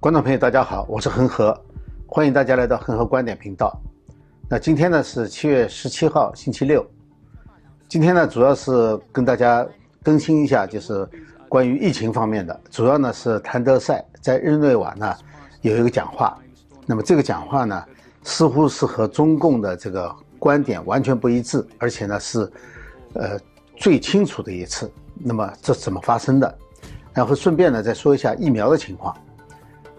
观众朋友，大家好，我是恒河，欢迎大家来到恒河观点频道。那今天呢是七月十七号，星期六。今天呢主要是跟大家更新一下，就是关于疫情方面的。主要呢是谭德赛在日内瓦呢有一个讲话，那么这个讲话呢似乎是和中共的这个观点完全不一致，而且呢是呃最清楚的一次。那么这怎么发生的？然后顺便呢再说一下疫苗的情况。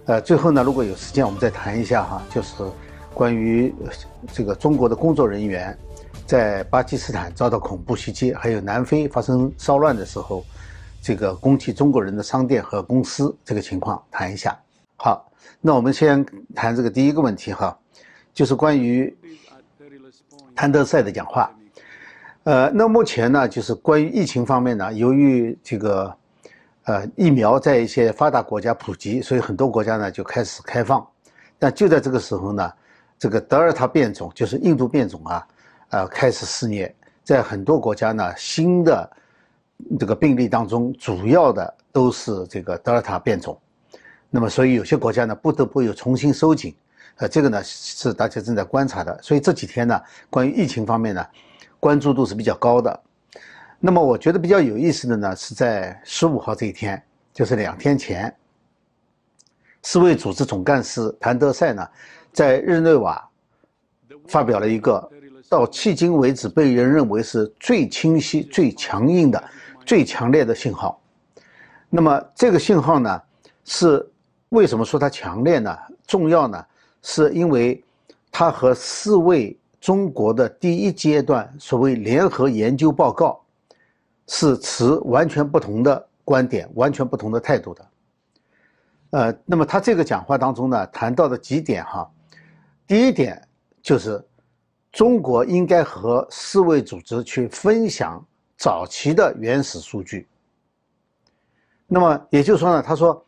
呃，最后呢如果有时间我们再谈一下哈，就是关于这个中国的工作人员在巴基斯坦遭到恐怖袭击，还有南非发生骚乱的时候，这个攻击中国人的商店和公司这个情况谈一下。好，那我们先谈这个第一个问题哈，就是关于谭德赛的讲话。呃，那目前呢，就是关于疫情方面呢，由于这个，呃，疫苗在一些发达国家普及，所以很多国家呢就开始开放。但就在这个时候呢，这个德尔塔变种，就是印度变种啊，呃，开始肆虐，在很多国家呢，新的这个病例当中，主要的都是这个德尔塔变种。那么，所以有些国家呢，不得不又重新收紧。呃，这个呢是大家正在观察的。所以这几天呢，关于疫情方面呢。关注度是比较高的，那么我觉得比较有意思的呢，是在十五号这一天，就是两天前，世卫组织总干事谭德赛呢，在日内瓦发表了一个到迄今为止被人认为是最清晰、最强硬的、最强烈的信号。那么这个信号呢，是为什么说它强烈呢？重要呢？是因为它和世卫。中国的第一阶段所谓联合研究报告，是持完全不同的观点、完全不同的态度的。呃，那么他这个讲话当中呢，谈到的几点哈，第一点就是中国应该和世卫组织去分享早期的原始数据。那么也就是说呢，他说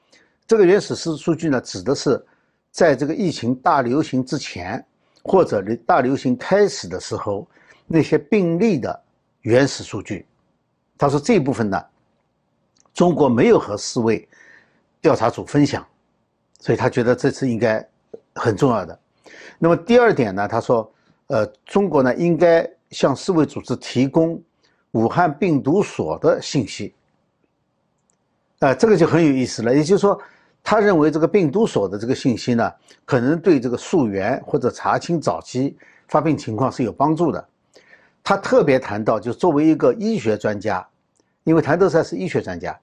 这个原始数数据呢，指的是在这个疫情大流行之前。或者大流行开始的时候，那些病例的原始数据，他说这一部分呢，中国没有和世卫调查组分享，所以他觉得这次应该很重要的。那么第二点呢，他说，呃，中国呢应该向世卫组织提供武汉病毒所的信息，啊，这个就很有意思了，也就是说。他认为这个病毒所的这个信息呢，可能对这个溯源或者查清早期发病情况是有帮助的。他特别谈到，就作为一个医学专家，因为谭德赛是医学专家，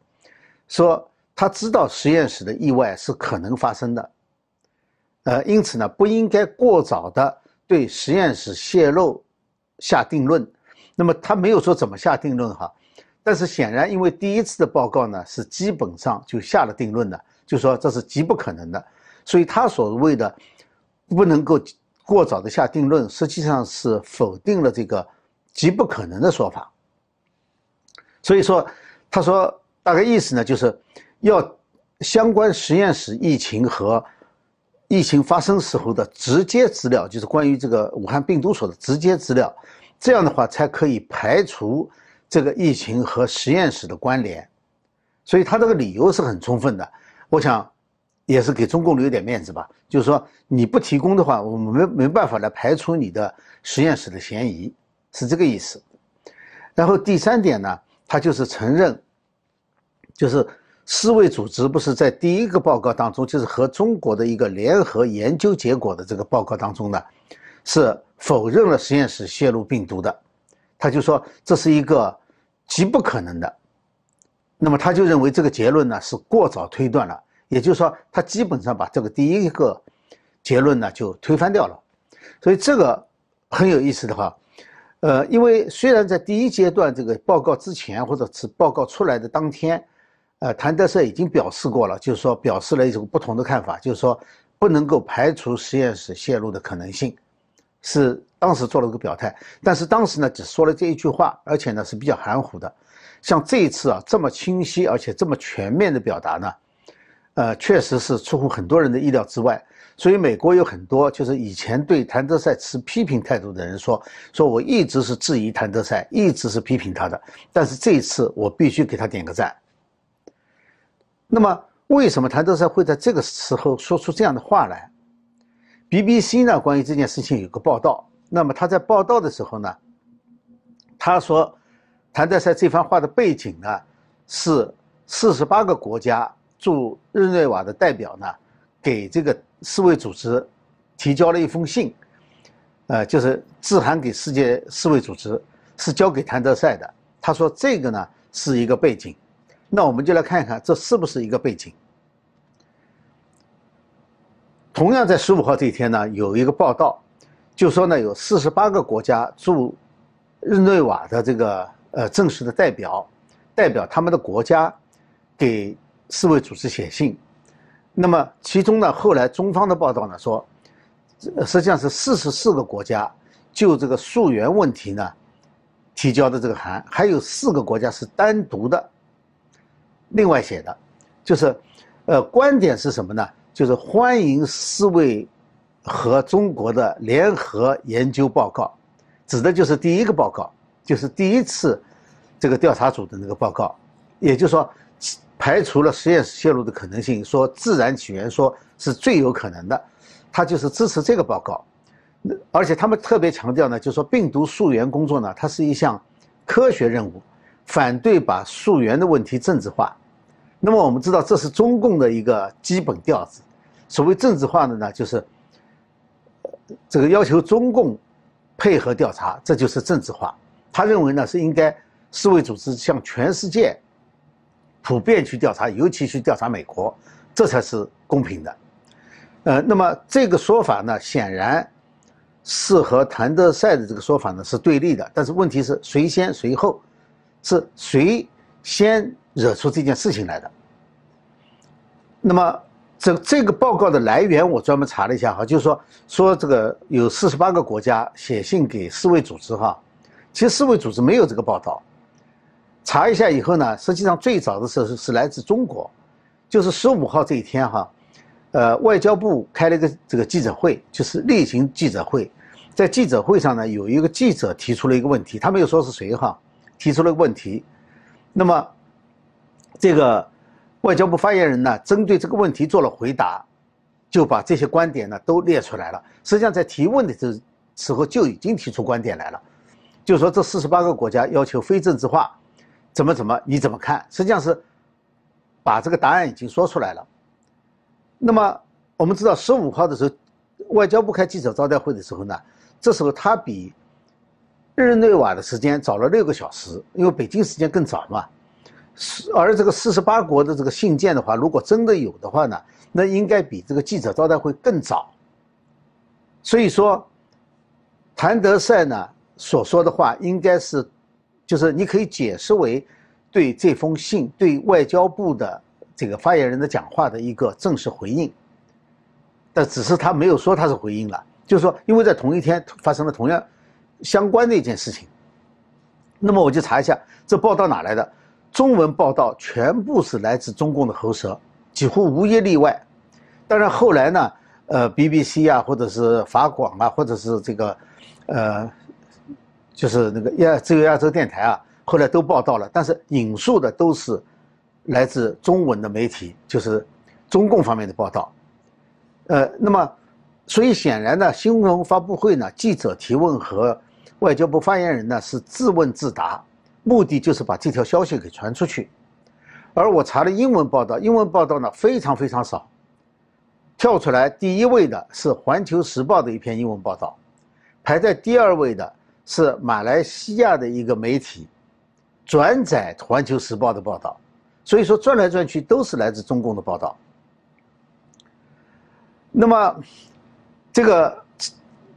说他知道实验室的意外是可能发生的，呃，因此呢，不应该过早的对实验室泄露下定论。那么他没有说怎么下定论哈，但是显然因为第一次的报告呢，是基本上就下了定论的。就说这是极不可能的，所以他所谓的不能够过早的下定论，实际上是否定了这个极不可能的说法。所以说，他说大概意思呢，就是要相关实验室疫情和疫情发生时候的直接资料，就是关于这个武汉病毒所的直接资料，这样的话才可以排除这个疫情和实验室的关联。所以他这个理由是很充分的。我想，也是给中共留点面子吧。就是说，你不提供的话，我们没没办法来排除你的实验室的嫌疑，是这个意思。然后第三点呢，他就是承认，就是世卫组织不是在第一个报告当中，就是和中国的一个联合研究结果的这个报告当中呢，是否认了实验室泄露病毒的。他就说这是一个极不可能的。那么他就认为这个结论呢是过早推断了，也就是说，他基本上把这个第一个结论呢就推翻掉了。所以这个很有意思的话，呃，因为虽然在第一阶段这个报告之前或者是报告出来的当天，呃，谭德赛已经表示过了，就是说表示了一种不同的看法，就是说不能够排除实验室泄露的可能性，是当时做了个表态。但是当时呢只说了这一句话，而且呢是比较含糊的。像这一次啊，这么清晰而且这么全面的表达呢，呃，确实是出乎很多人的意料之外。所以美国有很多就是以前对谭德赛持批评态度的人说，说我一直是质疑谭德赛，一直是批评他的，但是这一次我必须给他点个赞。那么为什么谭德赛会在这个时候说出这样的话来？BBC 呢，关于这件事情有个报道。那么他在报道的时候呢，他说，谭德赛这番话的背景呢，是四十八个国家驻日内瓦的代表呢，给这个世卫组织提交了一封信，呃，就是致函给世界世卫组织，是交给谭德赛的。他说这个呢是一个背景。那我们就来看一看，这是不是一个背景？同样在十五号这一天呢，有一个报道，就说呢，有四十八个国家驻日内瓦的这个呃正式的代表，代表他们的国家给世卫组织写信。那么其中呢，后来中方的报道呢说，实际上是四十四个国家就这个溯源问题呢提交的这个函，还有四个国家是单独的。另外写的，就是，呃，观点是什么呢？就是欢迎世卫和中国的联合研究报告，指的就是第一个报告，就是第一次这个调查组的那个报告，也就是说，排除了实验室泄露的可能性，说自然起源说是最有可能的，他就是支持这个报告，而且他们特别强调呢，就是说病毒溯源工作呢，它是一项科学任务，反对把溯源的问题政治化。那么我们知道，这是中共的一个基本调子。所谓政治化的呢，就是这个要求中共配合调查，这就是政治化。他认为呢，是应该世卫组织向全世界普遍去调查，尤其去调查美国，这才是公平的。呃，那么这个说法呢，显然是和谭德赛的这个说法呢是对立的。但是问题是谁先谁后，是谁先？惹出这件事情来的。那么，这这个报告的来源我专门查了一下哈，就是说说这个有四十八个国家写信给世卫组织哈，其实世卫组织没有这个报道。查一下以后呢，实际上最早的时候是来自中国，就是十五号这一天哈，呃，外交部开了一个这个记者会，就是例行记者会，在记者会上呢，有一个记者提出了一个问题，他没有说是谁哈，提出了个问题，那么。这个外交部发言人呢，针对这个问题做了回答，就把这些观点呢都列出来了。实际上，在提问的这时候就已经提出观点来了，就说这四十八个国家要求非政治化，怎么怎么，你怎么看？实际上是把这个答案已经说出来了。那么我们知道，十五号的时候，外交部开记者招待会的时候呢，这时候他比日内瓦的时间早了六个小时，因为北京时间更早嘛。而这个四十八国的这个信件的话，如果真的有的话呢，那应该比这个记者招待会更早。所以说，谭德赛呢所说的话，应该是，就是你可以解释为对这封信对外交部的这个发言人的讲话的一个正式回应。但只是他没有说他是回应了，就是说，因为在同一天发生了同样相关的一件事情。那么我就查一下，这报道哪来的？中文报道全部是来自中共的喉舌，几乎无一例外。当然后来呢，呃，BBC 啊，或者是法广啊，或者是这个，呃，就是那个亚自由亚洲电台啊，后来都报道了。但是引述的都是来自中文的媒体，就是中共方面的报道。呃，那么，所以显然呢，新闻发布会呢，记者提问和外交部发言人呢是自问自答。目的就是把这条消息给传出去，而我查了英文报道，英文报道呢非常非常少。跳出来第一位的是《环球时报》的一篇英文报道，排在第二位的是马来西亚的一个媒体转载《环球时报》的报道。所以说转来转去都是来自中共的报道。那么这个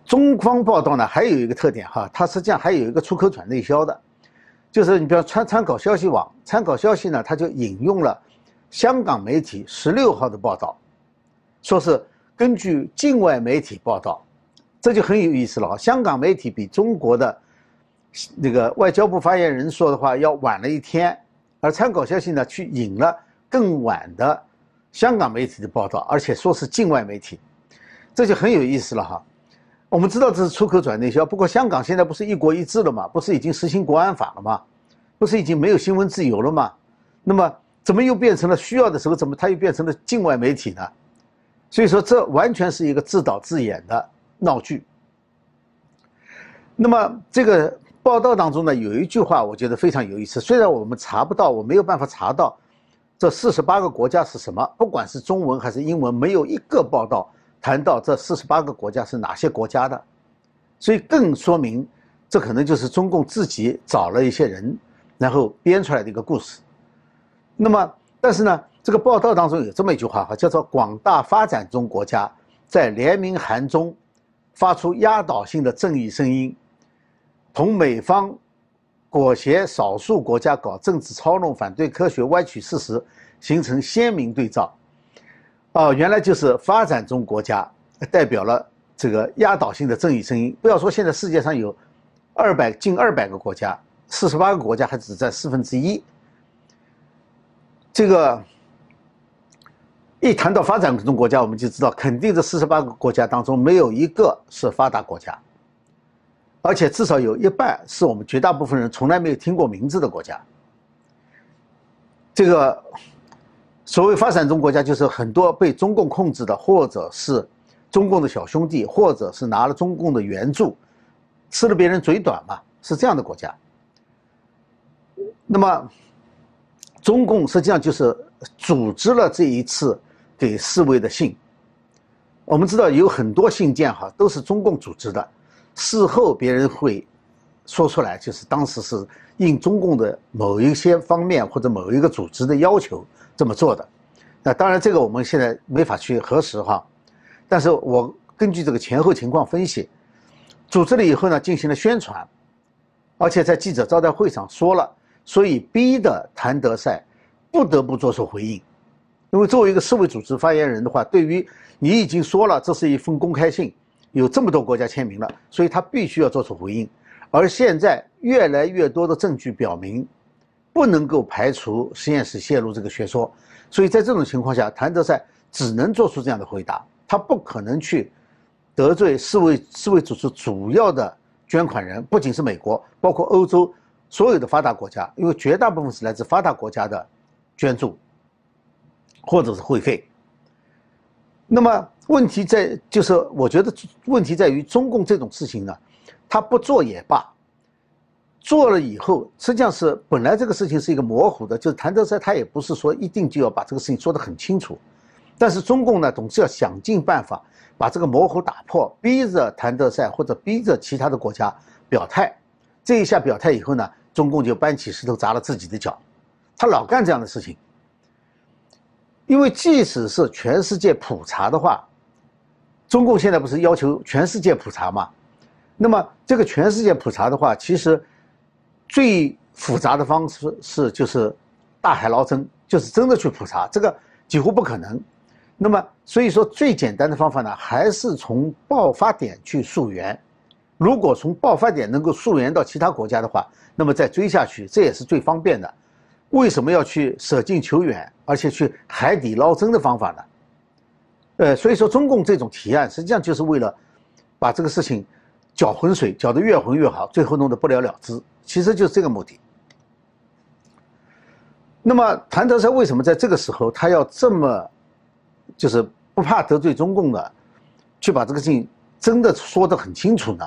中方报道呢，还有一个特点哈，它实际上还有一个出口转内销的。就是你比方参参考消息网，参考消息呢，它就引用了香港媒体十六号的报道，说是根据境外媒体报道，这就很有意思了哈。香港媒体比中国的那个外交部发言人说的话要晚了一天，而参考消息呢，去引了更晚的香港媒体的报道，而且说是境外媒体，这就很有意思了哈。我们知道这是出口转内销，不过香港现在不是一国一制了吗？不是已经实行国安法了吗？不是已经没有新闻自由了吗？那么怎么又变成了需要的时候，怎么它又变成了境外媒体呢？所以说，这完全是一个自导自演的闹剧。那么这个报道当中呢，有一句话我觉得非常有意思。虽然我们查不到，我没有办法查到这四十八个国家是什么，不管是中文还是英文，没有一个报道谈到这四十八个国家是哪些国家的，所以更说明这可能就是中共自己找了一些人，然后编出来的一个故事。那么，但是呢，这个报道当中有这么一句话哈，叫做“广大发展中国家在联名函中发出压倒性的正义声音，同美方裹挟少数国家搞政治操弄、反对科学、歪曲事实，形成鲜明对照。”哦，原来就是发展中国家代表了这个压倒性的正义声音。不要说现在世界上有二百近二百个国家，四十八个国家还只占四分之一。这个一谈到发展中国家，我们就知道，肯定这四十八个国家当中没有一个是发达国家，而且至少有一半是我们绝大部分人从来没有听过名字的国家。这个所谓发展中国家，就是很多被中共控制的，或者是中共的小兄弟，或者是拿了中共的援助，吃了别人嘴短嘛，是这样的国家。那么。中共实际上就是组织了这一次给世卫的信。我们知道有很多信件哈都是中共组织的，事后别人会说出来，就是当时是应中共的某一些方面或者某一个组织的要求这么做的。那当然这个我们现在没法去核实哈，但是我根据这个前后情况分析，组织了以后呢进行了宣传，而且在记者招待会上说了。所以逼的谭德赛不得不做出回应，因为作为一个世卫组织发言人的话，对于你已经说了这是一封公开信，有这么多国家签名了，所以他必须要做出回应。而现在越来越多的证据表明，不能够排除实验室泄露这个学说，所以在这种情况下，谭德赛只能做出这样的回答，他不可能去得罪世卫世卫组织主要的捐款人，不仅是美国，包括欧洲。所有的发达国家，因为绝大部分是来自发达国家的捐助或者是会费。那么问题在就是，我觉得问题在于中共这种事情呢，他不做也罢，做了以后实际上是本来这个事情是一个模糊的，就是谭德塞他也不是说一定就要把这个事情说得很清楚，但是中共呢总是要想尽办法把这个模糊打破，逼着谭德塞或者逼着其他的国家表态。这一下表态以后呢？中共就搬起石头砸了自己的脚，他老干这样的事情。因为即使是全世界普查的话，中共现在不是要求全世界普查吗？那么这个全世界普查的话，其实最复杂的方式是就是大海捞针，就是真的去普查，这个几乎不可能。那么所以说最简单的方法呢，还是从爆发点去溯源。如果从爆发点能够溯源到其他国家的话，那么再追下去，这也是最方便的。为什么要去舍近求远，而且去海底捞针的方法呢？呃，所以说中共这种提案，实际上就是为了把这个事情搅浑水，搅得越浑越好，最后弄得不了了之，其实就是这个目的。那么谭德塞为什么在这个时候他要这么，就是不怕得罪中共的，去把这个事情真的说得很清楚呢？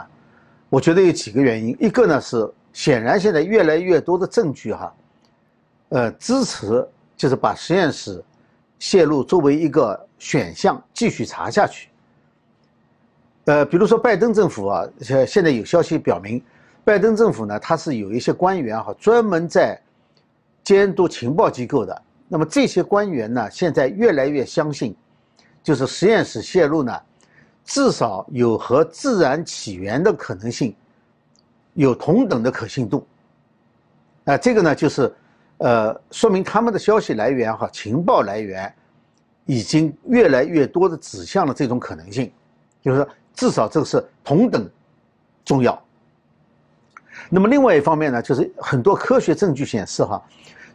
我觉得有几个原因，一个呢是。显然，现在越来越多的证据哈，呃，支持就是把实验室泄露作为一个选项继续查下去。呃，比如说拜登政府啊，现现在有消息表明，拜登政府呢，他是有一些官员哈，专门在监督情报机构的。那么这些官员呢，现在越来越相信，就是实验室泄露呢，至少有和自然起源的可能性。有同等的可信度，啊，这个呢就是，呃，说明他们的消息来源哈，情报来源，已经越来越多的指向了这种可能性，就是说至少这个是同等重要。那么另外一方面呢，就是很多科学证据显示哈，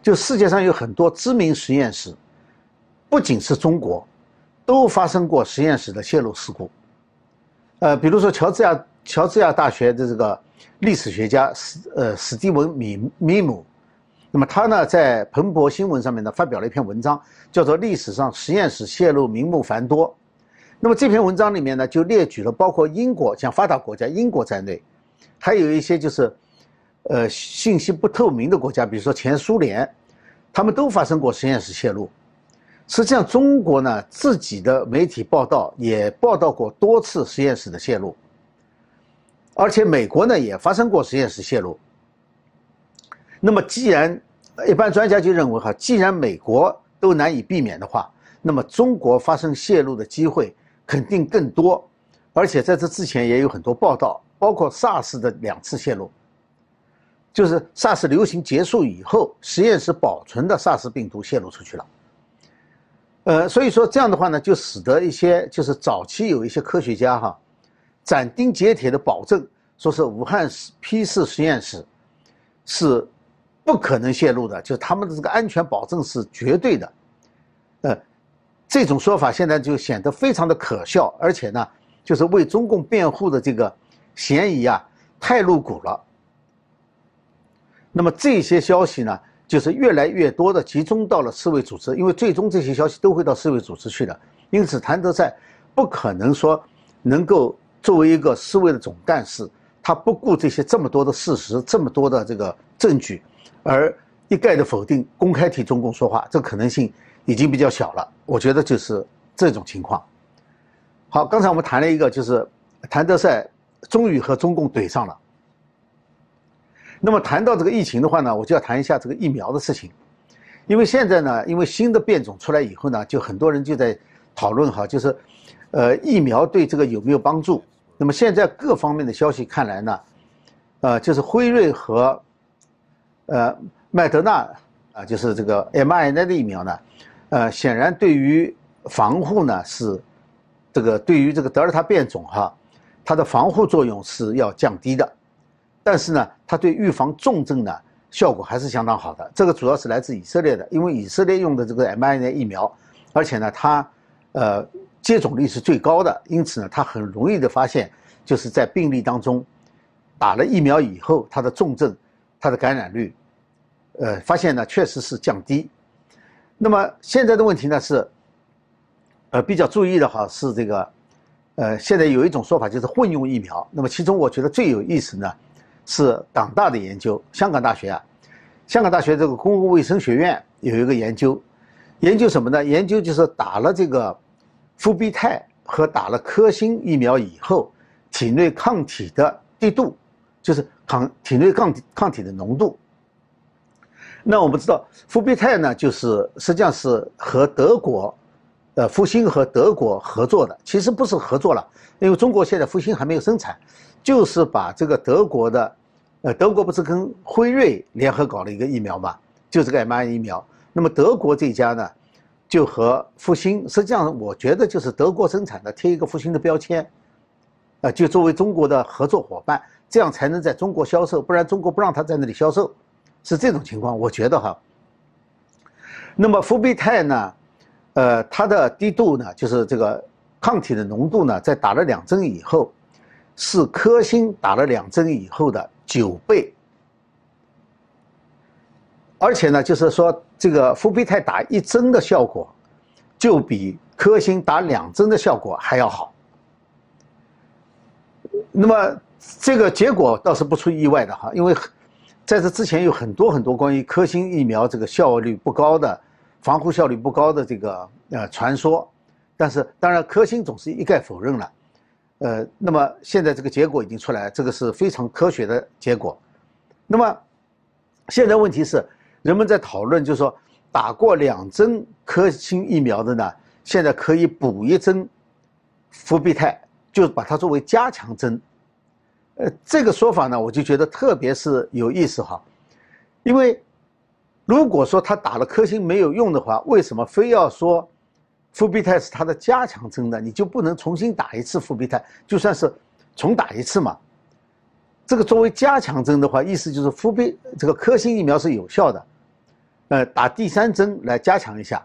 就世界上有很多知名实验室，不仅是中国，都发生过实验室的泄露事故，呃，比如说乔治亚乔治亚大学的这个。历史学家史呃史蒂文米米姆，那么他呢，在彭博新闻上面呢发表了一篇文章，叫做《历史上实验室泄露名目繁多》。那么这篇文章里面呢，就列举了包括英国像发达国家英国在内，还有一些就是，呃，信息不透明的国家，比如说前苏联，他们都发生过实验室泄露。实际上，中国呢自己的媒体报道也报道过多次实验室的泄露，而且美国呢也发生过实验室泄露。那么，既然一般专家就认为哈，既然美国都难以避免的话，那么中国发生泄露的机会肯定更多，而且在这之前也有很多报道，包括 SARS 的两次泄露，就是 SARS 流行结束以后，实验室保存的 SARS 病毒泄露出去了。呃，所以说这样的话呢，就使得一些就是早期有一些科学家哈，斩钉截铁的保证，说是武汉批次实验室是。不可能泄露的，就是他们的这个安全保证是绝对的，呃，这种说法现在就显得非常的可笑，而且呢，就是为中共辩护的这个嫌疑啊太露骨了。那么这些消息呢，就是越来越多的集中到了世卫组织，因为最终这些消息都会到世卫组织去的，因此谭德赛不可能说能够作为一个世卫的总干事，他不顾这些这么多的事实，这么多的这个证据。而一概的否定，公开替中共说话，这可能性已经比较小了。我觉得就是这种情况。好，刚才我们谈了一个，就是谭德赛终于和中共怼上了。那么谈到这个疫情的话呢，我就要谈一下这个疫苗的事情，因为现在呢，因为新的变种出来以后呢，就很多人就在讨论哈，就是呃疫苗对这个有没有帮助？那么现在各方面的消息看来呢，呃，就是辉瑞和呃，麦德纳啊，就是这个 mRNA 的疫苗呢，呃，显然对于防护呢是这个对于这个德尔塔变种哈，它的防护作用是要降低的，但是呢，它对预防重症呢效果还是相当好的。这个主要是来自以色列的，因为以色列用的这个 mRNA 疫苗，而且呢，它呃接种率是最高的，因此呢，它很容易的发现，就是在病例当中打了疫苗以后，它的重症、它的感染率。呃，发现呢确实是降低。那么现在的问题呢是，呃，比较注意的哈是这个，呃，现在有一种说法就是混用疫苗。那么其中我觉得最有意思呢，是港大的研究，香港大学啊，香港大学这个公共卫生学院有一个研究，研究什么呢？研究就是打了这个复必泰和打了科兴疫苗以后，体内抗体的滴度，就是抗体内抗体抗体的浓度。那我们知道，复必泰呢，就是实际上是和德国，呃，复星和德国合作的。其实不是合作了，因为中国现在复星还没有生产，就是把这个德国的，呃，德国不是跟辉瑞联合搞了一个疫苗嘛，就这个 m r 疫苗。那么德国这家呢，就和复星，实际上我觉得就是德国生产的，贴一个复星的标签，啊，就作为中国的合作伙伴，这样才能在中国销售，不然中国不让他在那里销售。是这种情况，我觉得哈。那么伏必泰呢，呃，它的滴度呢，就是这个抗体的浓度呢，在打了两针以后，是科兴打了两针以后的九倍。而且呢，就是说这个伏必泰打一针的效果，就比科兴打两针的效果还要好。那么这个结果倒是不出意外的哈，因为。在这之前有很多很多关于科兴疫苗这个效率不高的、防护效率不高的这个呃传说，但是当然科兴总是一概否认了，呃，那么现在这个结果已经出来，这个是非常科学的结果。那么现在问题是，人们在讨论，就是说打过两针科兴疫苗的呢，现在可以补一针伏必泰，就把它作为加强针。呃，这个说法呢，我就觉得特别是有意思哈，因为如果说他打了科兴没有用的话，为什么非要说复必泰是他的加强针呢？你就不能重新打一次复必泰，就算是重打一次嘛？这个作为加强针的话，意思就是复必这个科兴疫苗是有效的，呃，打第三针来加强一下。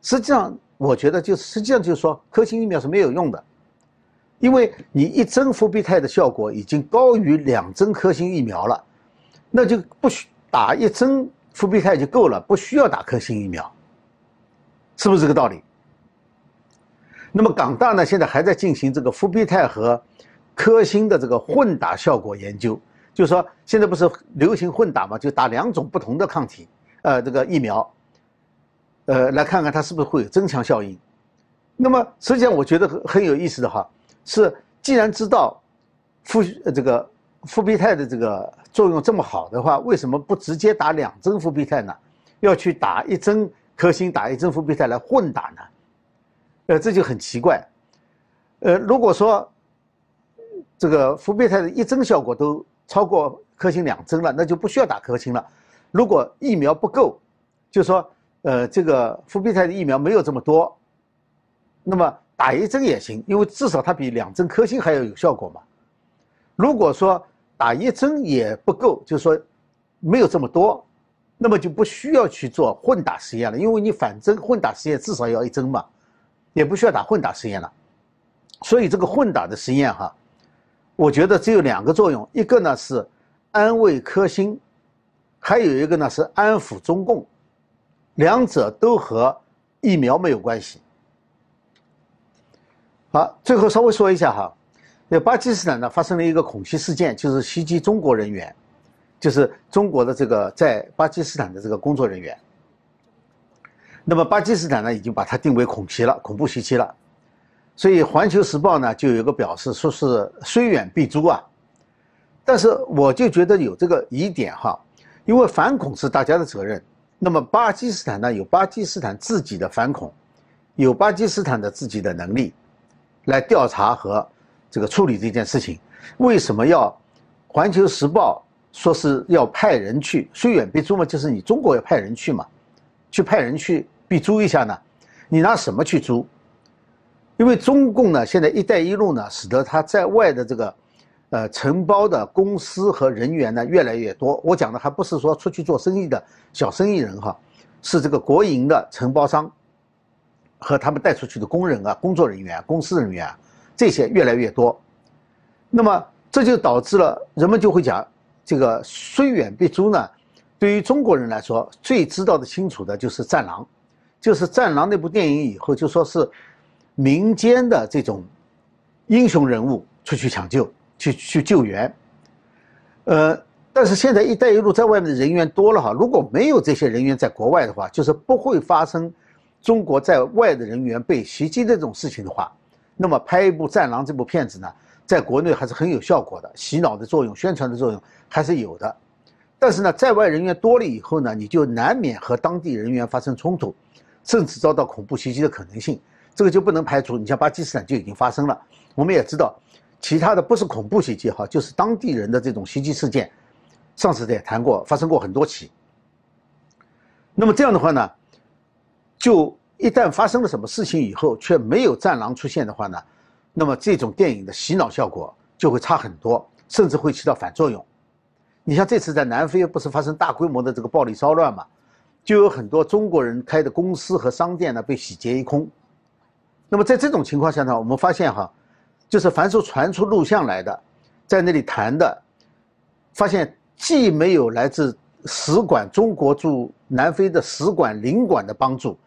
实际上，我觉得就实际上就是说，科兴疫苗是没有用的。因为你一针复必泰的效果已经高于两针科兴疫苗了，那就不需打一针复必泰就够了，不需要打科兴疫苗，是不是这个道理？那么港大呢，现在还在进行这个复必泰和科兴的这个混打效果研究，就是说现在不是流行混打嘛，就打两种不同的抗体，呃，这个疫苗，呃，来看看它是不是会有增强效应。那么实际上我觉得很很有意思的哈，是既然知道复这个复必泰的这个作用这么好的话，为什么不直接打两针复必泰呢？要去打一针科兴，打一针复必泰来混打呢？呃，这就很奇怪。呃，如果说这个复必泰的一针效果都超过科兴两针了，那就不需要打科兴了。如果疫苗不够，就说呃，这个复必泰的疫苗没有这么多。那么打一针也行，因为至少它比两针科兴还要有效果嘛。如果说打一针也不够，就是说没有这么多，那么就不需要去做混打实验了，因为你反正混打实验至少要一针嘛，也不需要打混打实验了。所以这个混打的实验哈，我觉得只有两个作用，一个呢是安慰科兴，还有一个呢是安抚中共，两者都和疫苗没有关系。好，最后稍微说一下哈，那巴基斯坦呢发生了一个恐袭事件，就是袭击中国人员，就是中国的这个在巴基斯坦的这个工作人员。那么巴基斯坦呢已经把它定为恐袭了，恐怖袭击了，所以《环球时报》呢就有个表示说是虽远必诛啊，但是我就觉得有这个疑点哈，因为反恐是大家的责任，那么巴基斯坦呢有巴基斯坦自己的反恐，有巴基斯坦的自己的能力。来调查和这个处理这件事情，为什么要《环球时报》说是要派人去？虽远必诛嘛，就是你中国要派人去嘛，去派人去必诛一下呢？你拿什么去诛？因为中共呢，现在“一带一路”呢，使得他在外的这个呃承包的公司和人员呢越来越多。我讲的还不是说出去做生意的小生意人哈，是这个国营的承包商。和他们带出去的工人啊、工作人员、公司人员啊，这些越来越多，那么这就导致了人们就会讲，这个虽远必诛呢。对于中国人来说，最知道的清楚的就是《战狼》，就是《战狼》那部电影以后就说是民间的这种英雄人物出去抢救、去去救援。呃，但是现在“一带一路”在外面的人员多了哈，如果没有这些人员在国外的话，就是不会发生。中国在外的人员被袭击这种事情的话，那么拍一部《战狼》这部片子呢，在国内还是很有效果的，洗脑的作用、宣传的作用还是有的。但是呢，在外人员多了以后呢，你就难免和当地人员发生冲突，甚至遭到恐怖袭击的可能性，这个就不能排除。你像巴基斯坦就已经发生了，我们也知道，其他的不是恐怖袭击哈，就是当地人的这种袭击事件，上次也谈过，发生过很多起。那么这样的话呢？就一旦发生了什么事情以后，却没有战狼出现的话呢，那么这种电影的洗脑效果就会差很多，甚至会起到反作用。你像这次在南非不是发生大规模的这个暴力骚乱嘛，就有很多中国人开的公司和商店呢被洗劫一空。那么在这种情况下呢，我们发现哈，就是凡是传出录像来的，在那里谈的，发现既没有来自使馆中国驻南非的使馆领馆的帮助。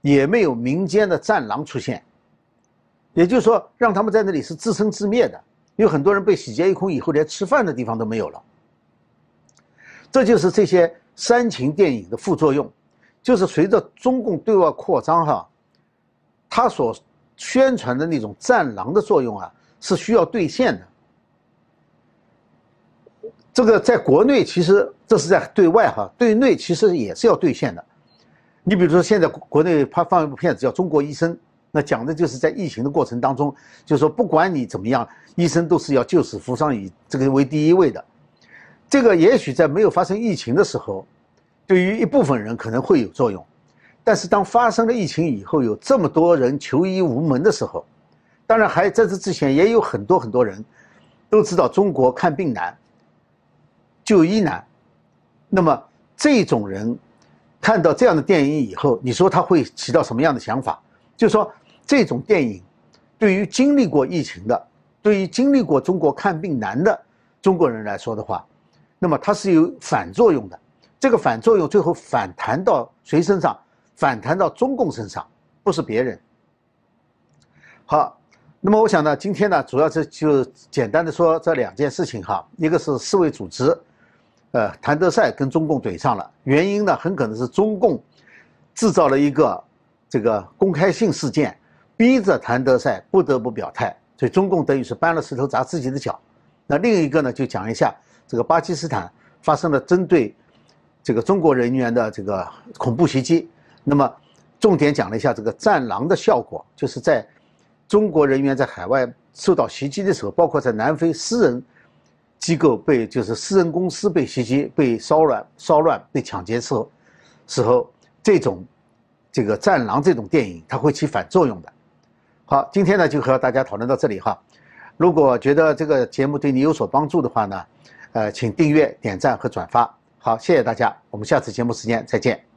也没有民间的战狼出现，也就是说，让他们在那里是自生自灭的。有很多人被洗劫一空以后，连吃饭的地方都没有了。这就是这些煽情电影的副作用，就是随着中共对外扩张，哈，他所宣传的那种战狼的作用啊，是需要兑现的。这个在国内其实这是在对外哈，对内其实也是要兑现的。你比如说，现在国内他放一部片子叫《中国医生》，那讲的就是在疫情的过程当中，就是说不管你怎么样，医生都是要救死扶伤，以这个为第一位的。这个也许在没有发生疫情的时候，对于一部分人可能会有作用，但是当发生了疫情以后，有这么多人求医无门的时候，当然还在这之前也有很多很多人都知道中国看病难、就医难，那么这种人。看到这样的电影以后，你说他会起到什么样的想法？就说这种电影，对于经历过疫情的，对于经历过中国看病难的中国人来说的话，那么它是有反作用的，这个反作用最后反弹到谁身上？反弹到中共身上，不是别人。好，那么我想呢，今天呢，主要是就简单的说这两件事情哈，一个是世卫组织，呃，谭德赛跟中共怼上了，原因呢，很可能是中共制造了一个这个公开性事件，逼着谭德赛不得不表态，所以中共等于是搬了石头砸自己的脚。那另一个呢，就讲一下这个巴基斯坦发生了针对这个中国人员的这个恐怖袭击。那么，重点讲了一下这个“战狼”的效果，就是在中国人员在海外受到袭击的时候，包括在南非私人机构被就是私人公司被袭击、被骚乱、骚乱、被抢劫时候，时候这种这个“战狼”这种电影，它会起反作用的。好，今天呢就和大家讨论到这里哈。如果觉得这个节目对你有所帮助的话呢，呃，请订阅、点赞和转发。好，谢谢大家，我们下次节目时间再见。